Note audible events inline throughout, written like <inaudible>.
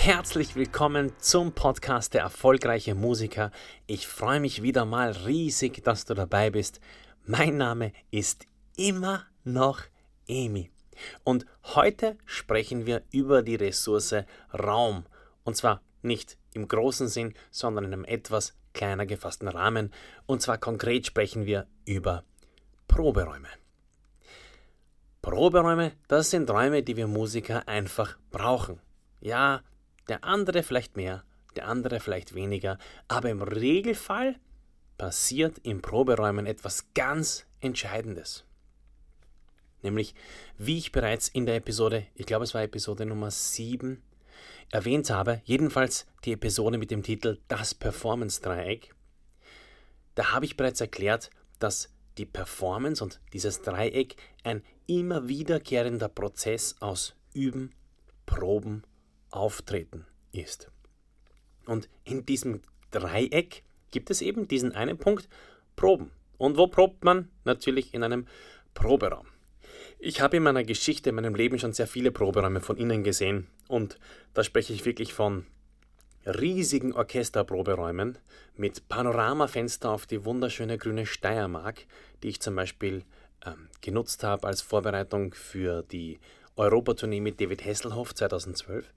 Herzlich willkommen zum Podcast Der erfolgreiche Musiker. Ich freue mich wieder mal riesig, dass du dabei bist. Mein Name ist immer noch Emi. Und heute sprechen wir über die Ressource Raum. Und zwar nicht im großen Sinn, sondern in einem etwas kleiner gefassten Rahmen. Und zwar konkret sprechen wir über Proberäume. Proberäume, das sind Räume, die wir Musiker einfach brauchen. Ja, der andere vielleicht mehr, der andere vielleicht weniger, aber im Regelfall passiert in Proberäumen etwas ganz Entscheidendes. Nämlich, wie ich bereits in der Episode, ich glaube es war Episode Nummer 7, erwähnt habe, jedenfalls die Episode mit dem Titel Das Performance-Dreieck, da habe ich bereits erklärt, dass die Performance und dieses Dreieck ein immer wiederkehrender Prozess aus Üben, Proben Auftreten ist. Und in diesem Dreieck gibt es eben diesen einen Punkt Proben. Und wo probt man? Natürlich in einem Proberaum. Ich habe in meiner Geschichte, in meinem Leben schon sehr viele Proberäume von innen gesehen und da spreche ich wirklich von riesigen Orchesterproberäumen mit Panoramafenster auf die wunderschöne grüne Steiermark, die ich zum Beispiel ähm, genutzt habe als Vorbereitung für die Europatournee mit David Hasselhoff 2012.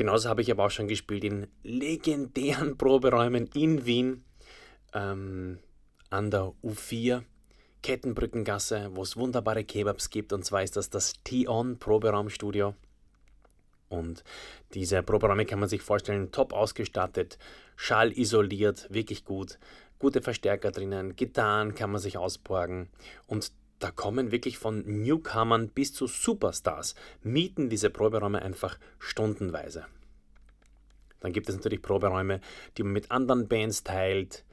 Genauso habe ich aber auch schon gespielt in legendären Proberäumen in Wien ähm, an der U4, Kettenbrückengasse, wo es wunderbare Kebabs gibt. Und zwar ist das das T-On Proberaumstudio. Und diese Proberäume kann man sich vorstellen, top ausgestattet, schallisoliert, wirklich gut, gute Verstärker drinnen, Gitarren kann man sich ausborgen und da kommen wirklich von Newcomern bis zu Superstars, mieten diese Proberäume einfach stundenweise. Dann gibt es natürlich Proberäume, die man mit anderen Bands teilt.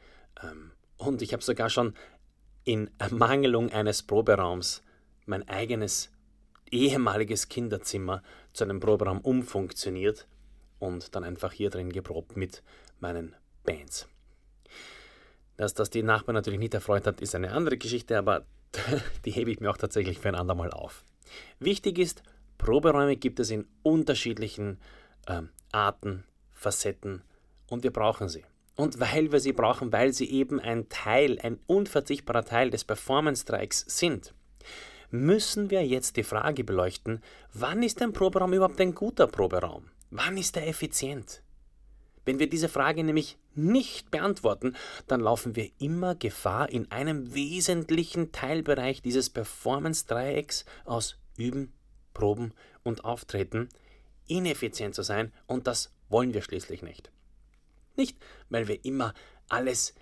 Ähm, und ich habe sogar schon in Ermangelung eines Proberaums mein eigenes ehemaliges Kinderzimmer zu einem Proberaum umfunktioniert und dann einfach hier drin geprobt mit meinen Bands. Dass das die Nachbarn natürlich nicht erfreut hat, ist eine andere Geschichte, aber <laughs> die hebe ich mir auch tatsächlich für ein andermal auf. Wichtig ist, Proberäume gibt es in unterschiedlichen äh, Arten, Facetten und wir brauchen sie. Und weil wir sie brauchen, weil sie eben ein Teil, ein unverzichtbarer Teil des Performance-Streiks sind, müssen wir jetzt die Frage beleuchten, wann ist ein Proberaum überhaupt ein guter Proberaum? Wann ist er effizient? Wenn wir diese Frage nämlich nicht beantworten, dann laufen wir immer Gefahr, in einem wesentlichen Teilbereich dieses Performance-Dreiecks aus Üben, Proben und Auftreten ineffizient zu sein und das wollen wir schließlich nicht. Nicht, weil wir immer alles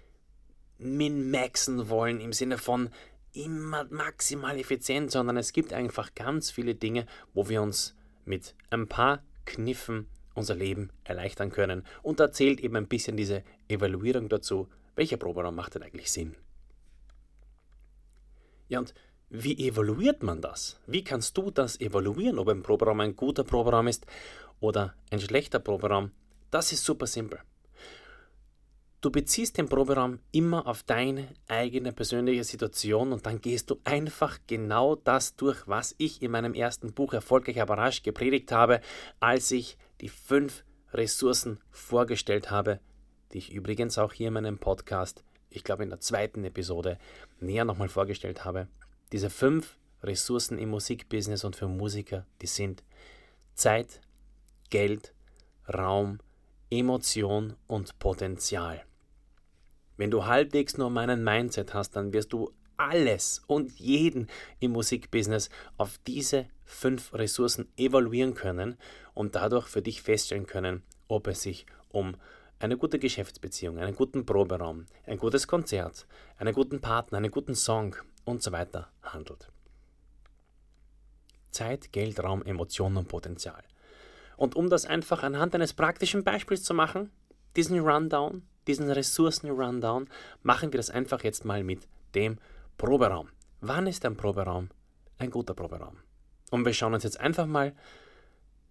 min-maxen wollen im Sinne von immer maximal effizient, sondern es gibt einfach ganz viele Dinge, wo wir uns mit ein paar Kniffen unser Leben erleichtern können. Und da zählt eben ein bisschen diese Evaluierung dazu, welcher Proberaum macht denn eigentlich Sinn. Ja, und wie evaluiert man das? Wie kannst du das evaluieren, ob ein Proberaum ein guter Proberaum ist oder ein schlechter Proberaum? Das ist super simpel. Du beziehst den Proberaum immer auf deine eigene persönliche Situation und dann gehst du einfach genau das durch, was ich in meinem ersten Buch Erfolgreich aber rasch gepredigt habe, als ich die fünf Ressourcen vorgestellt habe, die ich übrigens auch hier in meinem Podcast, ich glaube in der zweiten Episode, näher nochmal vorgestellt habe. Diese fünf Ressourcen im Musikbusiness und für Musiker, die sind Zeit, Geld, Raum, Emotion und Potenzial. Wenn du halbwegs nur meinen Mindset hast, dann wirst du alles und jeden im Musikbusiness auf diese fünf Ressourcen evaluieren können und dadurch für dich feststellen können, ob es sich um eine gute Geschäftsbeziehung, einen guten Proberaum, ein gutes Konzert, einen guten Partner, einen guten Song und so weiter handelt. Zeit, Geld, Raum, Emotionen und Potenzial. Und um das einfach anhand eines praktischen Beispiels zu machen, diesen Rundown, diesen Ressourcen-Rundown machen wir das einfach jetzt mal mit dem Proberaum. Wann ist ein Proberaum ein guter Proberaum? Und wir schauen uns jetzt einfach mal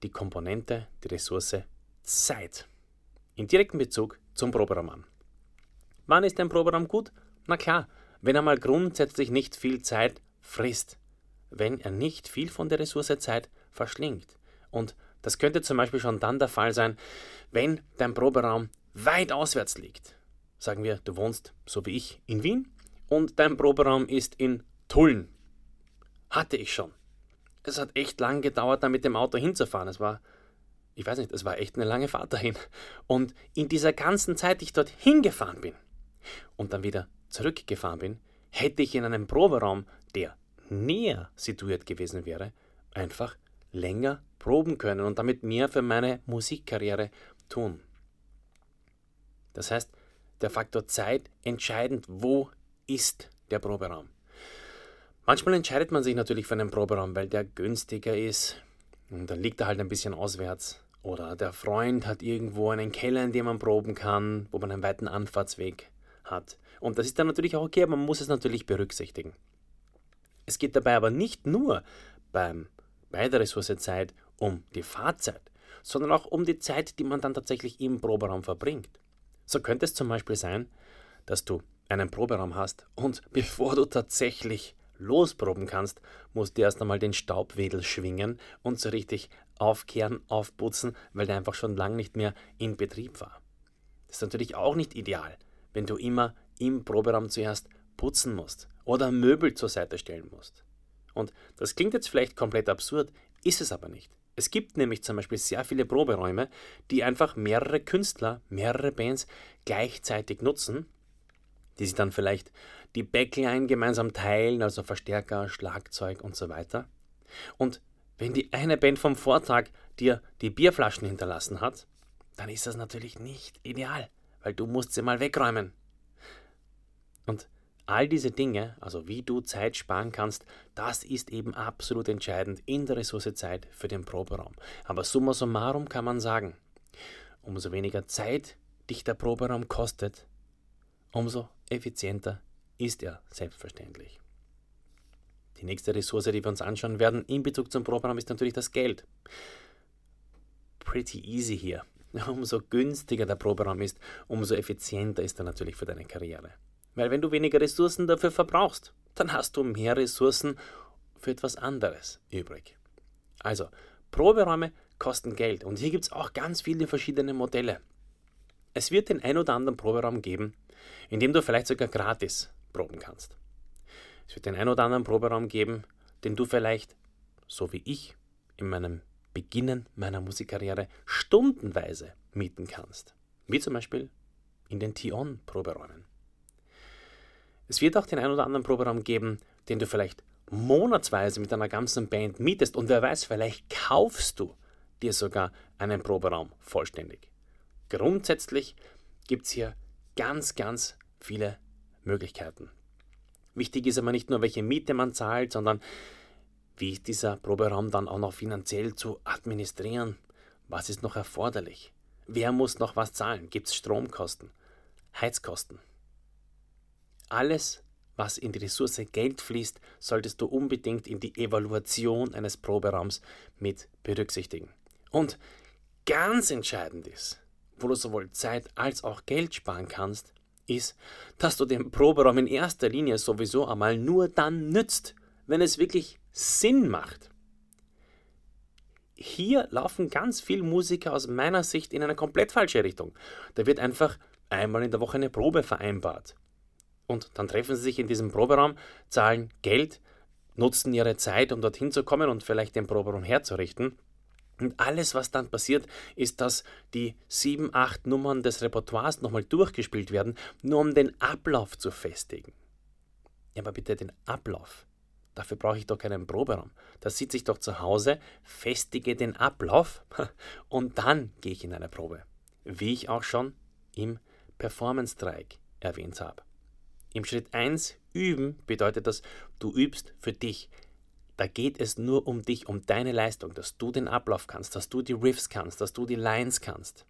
die Komponente, die Ressource Zeit in direktem Bezug zum Proberaum an. Wann ist ein Proberaum gut? Na klar, wenn er mal grundsätzlich nicht viel Zeit frisst, wenn er nicht viel von der Ressource Zeit verschlingt. Und das könnte zum Beispiel schon dann der Fall sein, wenn dein Proberaum weit auswärts liegt. Sagen wir, du wohnst, so wie ich, in Wien und dein Proberaum ist in Tulln. Hatte ich schon. Es hat echt lang gedauert, da mit dem Auto hinzufahren. Es war, ich weiß nicht, es war echt eine lange Fahrt dahin. Und in dieser ganzen Zeit, die ich dort hingefahren bin und dann wieder zurückgefahren bin, hätte ich in einem Proberaum, der näher situiert gewesen wäre, einfach länger proben können und damit mehr für meine Musikkarriere tun. Das heißt, der Faktor Zeit entscheidend, wo ist der Proberaum. Manchmal entscheidet man sich natürlich für einen Proberaum, weil der günstiger ist und dann liegt er halt ein bisschen auswärts. Oder der Freund hat irgendwo einen Keller, in dem man proben kann, wo man einen weiten Anfahrtsweg hat. Und das ist dann natürlich auch okay, aber man muss es natürlich berücksichtigen. Es geht dabei aber nicht nur beim, bei der Ressource Zeit um die Fahrzeit, sondern auch um die Zeit, die man dann tatsächlich im Proberaum verbringt. So könnte es zum Beispiel sein, dass du einen Proberaum hast und <laughs> bevor du tatsächlich losproben kannst, musst du erst einmal den Staubwedel schwingen und so richtig aufkehren, aufputzen, weil der einfach schon lange nicht mehr in Betrieb war. Das ist natürlich auch nicht ideal, wenn du immer im Proberaum zuerst putzen musst oder Möbel zur Seite stellen musst. Und das klingt jetzt vielleicht komplett absurd, ist es aber nicht. Es gibt nämlich zum Beispiel sehr viele Proberäume, die einfach mehrere Künstler, mehrere Bands gleichzeitig nutzen, die sich dann vielleicht die Backline gemeinsam teilen, also Verstärker, Schlagzeug und so weiter. Und wenn die eine Band vom Vortag dir die Bierflaschen hinterlassen hat, dann ist das natürlich nicht ideal, weil du musst sie mal wegräumen. Und all diese Dinge, also wie du Zeit sparen kannst, das ist eben absolut entscheidend in der Ressource Zeit für den Proberaum. Aber summa summarum kann man sagen, umso weniger Zeit dich der Proberaum kostet, umso effizienter ist er selbstverständlich. Die nächste Ressource, die wir uns anschauen werden in Bezug zum Proberaum, ist natürlich das Geld. Pretty easy hier. <laughs> Umso günstiger der Proberaum ist, umso effizienter ist er natürlich für deine Karriere. Weil wenn du weniger Ressourcen dafür verbrauchst, dann hast du mehr Ressourcen für etwas anderes übrig. Also, Proberäume kosten Geld und hier gibt es auch ganz viele verschiedene Modelle. Es wird den ein oder anderen Proberaum geben, in dem du vielleicht sogar gratis proben kannst. Es wird den ein oder anderen Proberaum geben, den du vielleicht, so wie ich, in meinem Beginnen meiner Musikkarriere stundenweise mieten kannst. Wie zum Beispiel in den Tion-Proberäumen. Es wird auch den ein oder anderen Proberaum geben, den du vielleicht monatsweise mit einer ganzen Band mietest und wer weiß, vielleicht kaufst du dir sogar einen Proberaum vollständig. Grundsätzlich gibt es hier ganz, ganz viele Möglichkeiten. Wichtig ist aber nicht nur, welche Miete man zahlt, sondern wie ist dieser Proberaum dann auch noch finanziell zu administrieren? Was ist noch erforderlich? Wer muss noch was zahlen? Gibt es Stromkosten? Heizkosten? Alles, was in die Ressource Geld fließt, solltest du unbedingt in die Evaluation eines Proberaums mit berücksichtigen. Und ganz entscheidend ist, wo du sowohl Zeit als auch Geld sparen kannst, ist, dass du den Proberaum in erster Linie sowieso einmal nur dann nützt, wenn es wirklich Sinn macht. Hier laufen ganz viele Musiker aus meiner Sicht in eine komplett falsche Richtung. Da wird einfach einmal in der Woche eine Probe vereinbart. Und dann treffen sie sich in diesem Proberaum, zahlen Geld, nutzen ihre Zeit, um dorthin zu kommen und vielleicht den Proberaum herzurichten. Und alles, was dann passiert, ist, dass die sieben, acht Nummern des Repertoires nochmal durchgespielt werden, nur um den Ablauf zu festigen. Ja, aber bitte den Ablauf. Dafür brauche ich doch keinen Proberaum. Da sitze ich doch zu Hause, festige den Ablauf <laughs> und dann gehe ich in eine Probe. Wie ich auch schon im Performance-Dreieck erwähnt habe. Im Schritt 1 üben bedeutet das, du übst für dich. Da geht es nur um dich, um deine Leistung, dass du den Ablauf kannst, dass du die Riffs kannst, dass du die Lines kannst.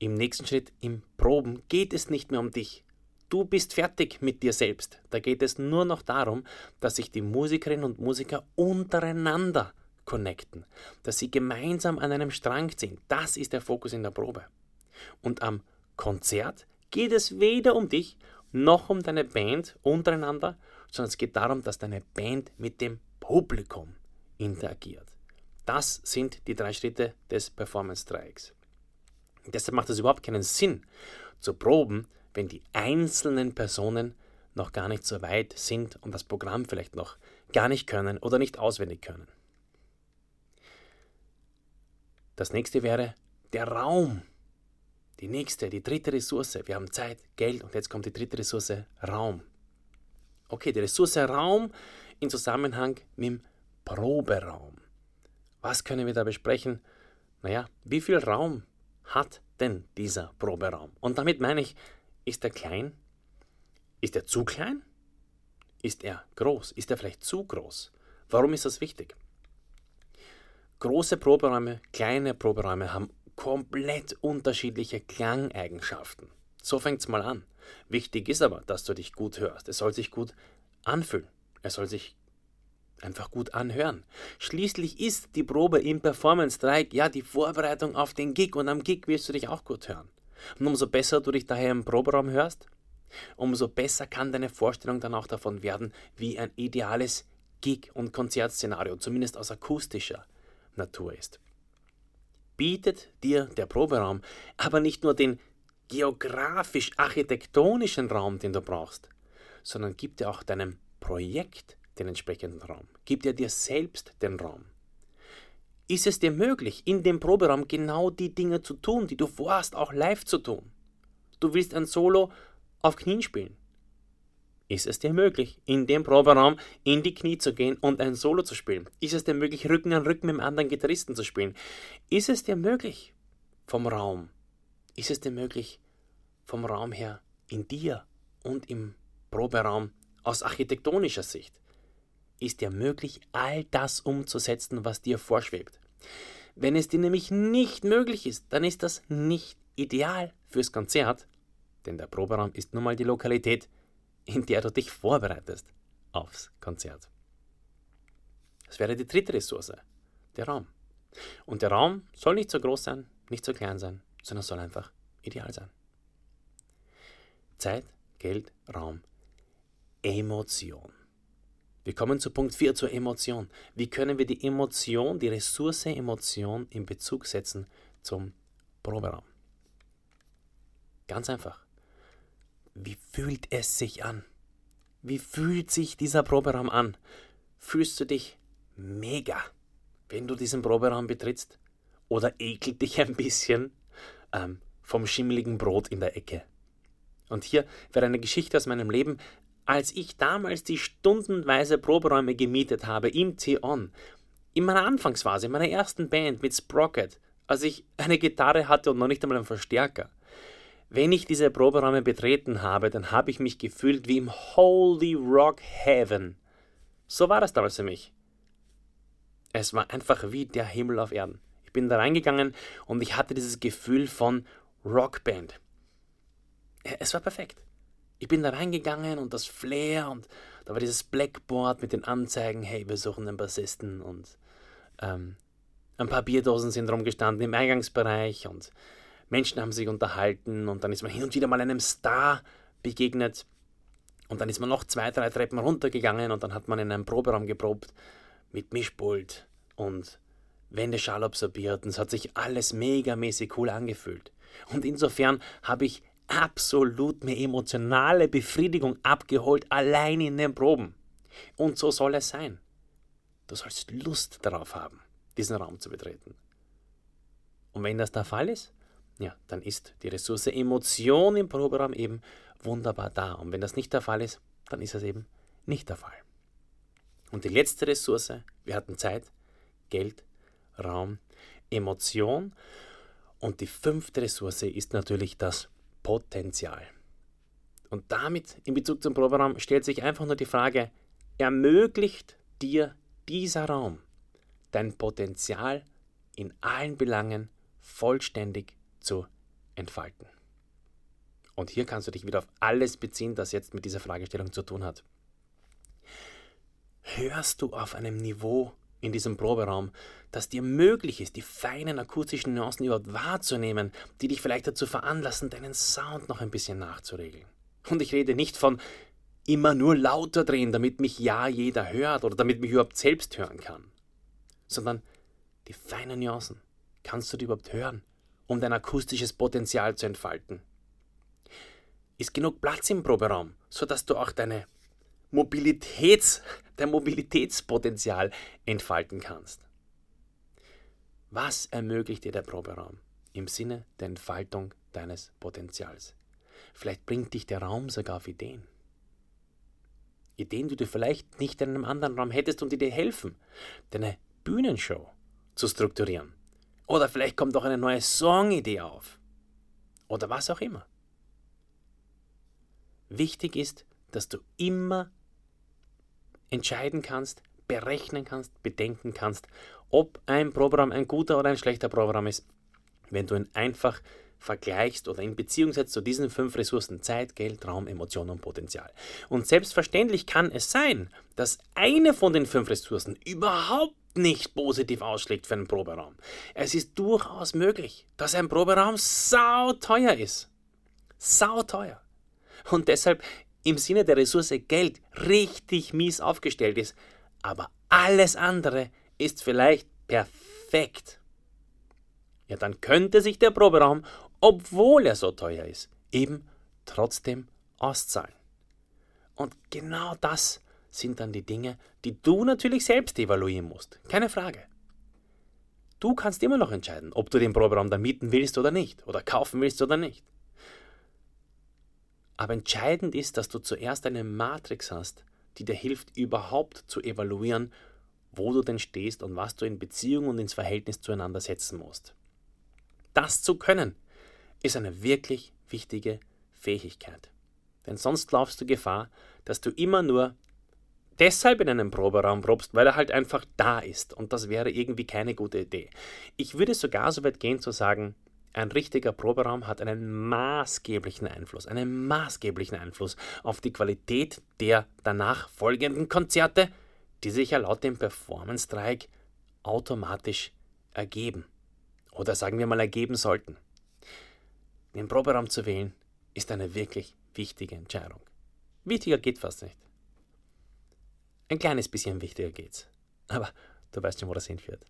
Im nächsten Schritt, im Proben, geht es nicht mehr um dich. Du bist fertig mit dir selbst. Da geht es nur noch darum, dass sich die Musikerinnen und Musiker untereinander connecten, dass sie gemeinsam an einem Strang ziehen. Das ist der Fokus in der Probe. Und am Konzert geht es weder um dich noch um deine Band untereinander, sondern es geht darum, dass deine Band mit dem Publikum interagiert. Das sind die drei Schritte des Performance-Dreiecks. Deshalb macht es überhaupt keinen Sinn zu proben, wenn die einzelnen Personen noch gar nicht so weit sind und das Programm vielleicht noch gar nicht können oder nicht auswendig können. Das nächste wäre der Raum. Die nächste, die dritte Ressource. Wir haben Zeit, Geld und jetzt kommt die dritte Ressource, Raum. Okay, die Ressource Raum in Zusammenhang mit dem Proberaum. Was können wir da besprechen? Naja, wie viel Raum hat denn dieser Proberaum? Und damit meine ich, ist er klein? Ist er zu klein? Ist er groß? Ist er vielleicht zu groß? Warum ist das wichtig? Große Proberäume, kleine Proberäume haben komplett unterschiedliche Klangeigenschaften. So fängt es mal an. Wichtig ist aber, dass du dich gut hörst. Es soll sich gut anfühlen. Es soll sich einfach gut anhören. Schließlich ist die Probe im Performance Dreieck ja die Vorbereitung auf den Gig und am Gig wirst du dich auch gut hören. Und umso besser du dich daher im Proberaum hörst, umso besser kann deine Vorstellung dann auch davon werden, wie ein ideales Gig- und Konzertszenario, zumindest aus akustischer Natur ist. Bietet dir der Proberaum aber nicht nur den geografisch-architektonischen Raum, den du brauchst, sondern gibt dir auch deinem Projekt den entsprechenden Raum. Gibt dir dir selbst den Raum. Ist es dir möglich, in dem Proberaum genau die Dinge zu tun, die du vorhast, auch live zu tun? Du willst ein Solo auf Knien spielen. Ist es dir möglich, in dem Proberaum in die Knie zu gehen und ein Solo zu spielen? Ist es dir möglich, Rücken an Rücken mit einem anderen Gitarristen zu spielen? Ist es dir möglich, vom Raum? Ist es dir möglich, vom Raum her in dir und im Proberaum aus architektonischer Sicht? Ist dir möglich, all das umzusetzen, was dir vorschwebt? Wenn es dir nämlich nicht möglich ist, dann ist das nicht ideal fürs Konzert, denn der Proberaum ist nun mal die Lokalität, in der du dich vorbereitest aufs Konzert. Das wäre die dritte Ressource, der Raum. Und der Raum soll nicht so groß sein, nicht so klein sein, sondern soll einfach ideal sein. Zeit, Geld, Raum, Emotion. Wir kommen zu Punkt 4, zur Emotion. Wie können wir die Emotion, die Ressource Emotion in Bezug setzen zum Proberaum? Ganz einfach. Wie fühlt es sich an? Wie fühlt sich dieser Proberaum an? Fühlst du dich mega, wenn du diesen Proberaum betrittst? Oder ekelt dich ein bisschen ähm, vom schimmeligen Brot in der Ecke? Und hier wäre eine Geschichte aus meinem Leben, als ich damals die stundenweise Proberäume gemietet habe im T-On, in meiner Anfangsphase, in meiner ersten Band mit Sprocket, als ich eine Gitarre hatte und noch nicht einmal einen Verstärker. Wenn ich diese Proberäume betreten habe, dann habe ich mich gefühlt wie im Holy Rock Heaven. So war das damals für mich. Es war einfach wie der Himmel auf Erden. Ich bin da reingegangen und ich hatte dieses Gefühl von Rockband. Es war perfekt. Ich bin da reingegangen und das Flair und da war dieses Blackboard mit den Anzeigen, hey, wir suchen einen Bassisten und ähm, ein paar Bierdosen sind rumgestanden im Eingangsbereich und Menschen haben sich unterhalten und dann ist man hin und wieder mal einem Star begegnet und dann ist man noch zwei, drei Treppen runtergegangen und dann hat man in einem Proberaum geprobt mit Mischpult und Wendeschall absorbiert und es hat sich alles megamäßig cool angefühlt. Und insofern habe ich absolut mir emotionale Befriedigung abgeholt, allein in den Proben. Und so soll es sein. Du sollst Lust darauf haben, diesen Raum zu betreten. Und wenn das der Fall ist, ja, dann ist die Ressource Emotion im Proberaum eben wunderbar da. Und wenn das nicht der Fall ist, dann ist es eben nicht der Fall. Und die letzte Ressource, wir hatten Zeit, Geld, Raum, Emotion. Und die fünfte Ressource ist natürlich das Potenzial. Und damit in Bezug zum Proberaum stellt sich einfach nur die Frage, ermöglicht dir dieser Raum dein Potenzial in allen Belangen vollständig zu entfalten. Und hier kannst du dich wieder auf alles beziehen, das jetzt mit dieser Fragestellung zu tun hat. Hörst du auf einem Niveau in diesem Proberaum, dass dir möglich ist, die feinen akustischen Nuancen überhaupt wahrzunehmen, die dich vielleicht dazu veranlassen, deinen Sound noch ein bisschen nachzuregeln? Und ich rede nicht von immer nur lauter drehen, damit mich ja jeder hört oder damit mich überhaupt selbst hören kann, sondern die feinen Nuancen. Kannst du die überhaupt hören, um dein akustisches Potenzial zu entfalten? Ist genug Platz im Proberaum, sodass du auch deine Mobilitäts, <laughs> dein Mobilitätspotenzial entfalten kannst? Was ermöglicht dir der Proberaum im Sinne der Entfaltung deines Potenzials? Vielleicht bringt dich der Raum sogar auf Ideen. Ideen, die du vielleicht nicht in einem anderen Raum hättest und die dir helfen, deine Bühnenshow zu strukturieren. Oder vielleicht kommt auch eine neue Songidee auf. Oder was auch immer. Wichtig ist, dass du immer entscheiden kannst, berechnen kannst, bedenken kannst, ob ein Programm ein guter oder ein schlechter Programm ist, wenn du ihn einfach vergleichst oder in Beziehung setzt zu diesen fünf Ressourcen Zeit, Geld, Raum, Emotion und Potenzial. Und selbstverständlich kann es sein, dass eine von den fünf Ressourcen überhaupt nicht positiv ausschlägt für einen Proberaum. Es ist durchaus möglich, dass ein Proberaum sau teuer ist. Sau teuer. Und deshalb im Sinne der Ressource Geld richtig mies aufgestellt ist. Aber alles andere ist vielleicht perfekt. Ja, dann könnte sich der Proberaum obwohl er so teuer ist, eben trotzdem auszahlen. Und genau das sind dann die Dinge, die du natürlich selbst evaluieren musst. Keine Frage. Du kannst immer noch entscheiden, ob du den Proberaum dann mieten willst oder nicht, oder kaufen willst oder nicht. Aber entscheidend ist, dass du zuerst eine Matrix hast, die dir hilft, überhaupt zu evaluieren, wo du denn stehst und was du in Beziehung und ins Verhältnis zueinander setzen musst. Das zu können, ist eine wirklich wichtige Fähigkeit. Denn sonst laufst du Gefahr, dass du immer nur deshalb in einem Proberaum probst, weil er halt einfach da ist. Und das wäre irgendwie keine gute Idee. Ich würde sogar so weit gehen zu sagen, ein richtiger Proberaum hat einen maßgeblichen Einfluss, einen maßgeblichen Einfluss auf die Qualität der danach folgenden Konzerte, die sich ja laut dem Performance-Dreieck automatisch ergeben. Oder sagen wir mal ergeben sollten. Den Proberaum zu wählen, ist eine wirklich wichtige Entscheidung. Wichtiger geht fast nicht. Ein kleines bisschen wichtiger geht's. Aber du weißt schon, wo das hinführt.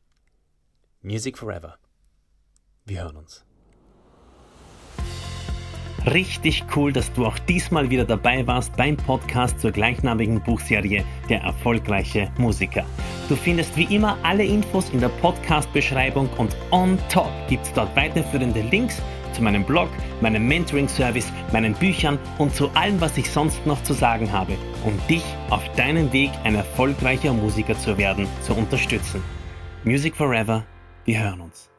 Music Forever. Wir hören uns. Richtig cool, dass du auch diesmal wieder dabei warst beim Podcast zur gleichnamigen Buchserie Der erfolgreiche Musiker. Du findest wie immer alle Infos in der Podcast-Beschreibung und on top gibt es dort weiterführende Links zu meinem Blog, meinem Mentoring-Service, meinen Büchern und zu allem, was ich sonst noch zu sagen habe, um dich auf deinem Weg ein erfolgreicher Musiker zu werden, zu unterstützen. Music Forever, wir hören uns.